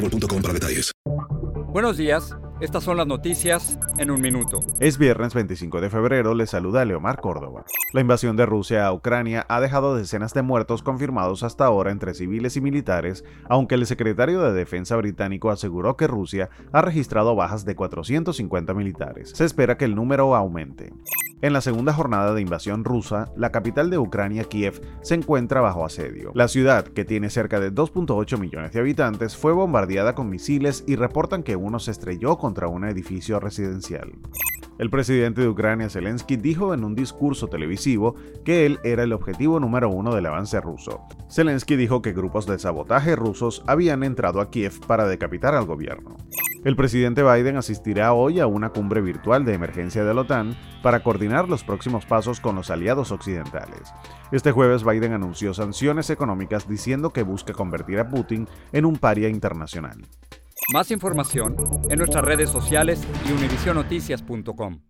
boostmobile.com para detalles. Buenos días. Estas son las noticias en un minuto. Es viernes 25 de febrero, le saluda Leomar Córdoba. La invasión de Rusia a Ucrania ha dejado decenas de muertos confirmados hasta ahora entre civiles y militares, aunque el secretario de Defensa británico aseguró que Rusia ha registrado bajas de 450 militares. Se espera que el número aumente. En la segunda jornada de invasión rusa, la capital de Ucrania, Kiev, se encuentra bajo asedio. La ciudad, que tiene cerca de 2.8 millones de habitantes, fue bombardeada con misiles y reportan que uno se estrelló contra un edificio residencial. El presidente de Ucrania, Zelensky, dijo en un discurso televisivo que él era el objetivo número uno del avance ruso. Zelensky dijo que grupos de sabotaje rusos habían entrado a Kiev para decapitar al gobierno. El presidente Biden asistirá hoy a una cumbre virtual de emergencia de la OTAN para coordinar los próximos pasos con los aliados occidentales. Este jueves Biden anunció sanciones económicas diciendo que busca convertir a Putin en un paria internacional. Más información en nuestras redes sociales y univisionoticias.com.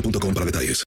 boostmobile.com para detalles.